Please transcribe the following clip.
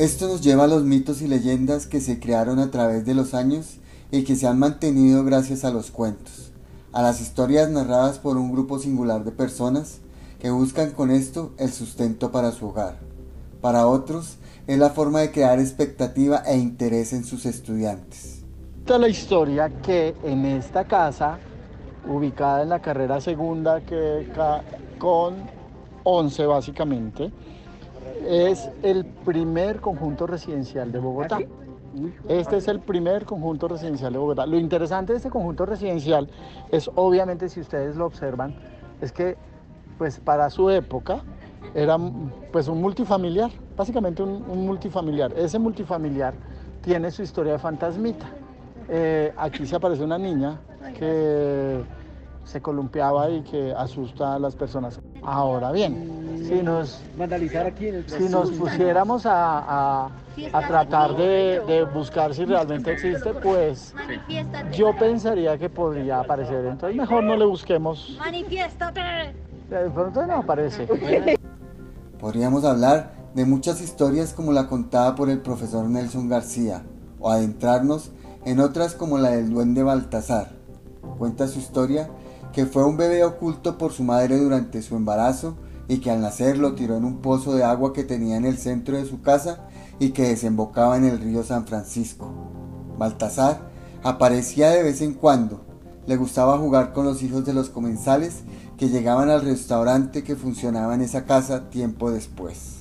Esto nos lleva a los mitos y leyendas que se crearon a través de los años y que se han mantenido gracias a los cuentos, a las historias narradas por un grupo singular de personas que buscan con esto el sustento para su hogar. Para otros es la forma de crear expectativa e interés en sus estudiantes. Esta es la historia que en esta casa, ubicada en la carrera segunda que con 11 básicamente, es el primer conjunto residencial de Bogotá. Este es el primer conjunto residencial de Bogotá. Lo interesante de este conjunto residencial es, obviamente, si ustedes lo observan, es que, pues, para su época era, pues, un multifamiliar, básicamente un, multifamiliar. Ese multifamiliar tiene su historia de fantasmita. Eh, aquí se aparece una niña que se columpiaba y que asusta a las personas. Ahora bien, si nos, si nos pusiéramos a, tratar de, buscar si realmente existe, pues yo pensaría que podría aparecer. Entonces mejor no le busquemos. ¡Manifiéstate! De pronto no aparece. Podríamos hablar de muchas historias como la contada por el profesor Nelson García, o adentrarnos en otras como la del duende Baltasar. Cuenta su historia que fue un bebé oculto por su madre durante su embarazo y que al nacer lo tiró en un pozo de agua que tenía en el centro de su casa y que desembocaba en el río San Francisco. Baltasar aparecía de vez en cuando. Le gustaba jugar con los hijos de los comensales que llegaban al restaurante que funcionaba en esa casa tiempo después.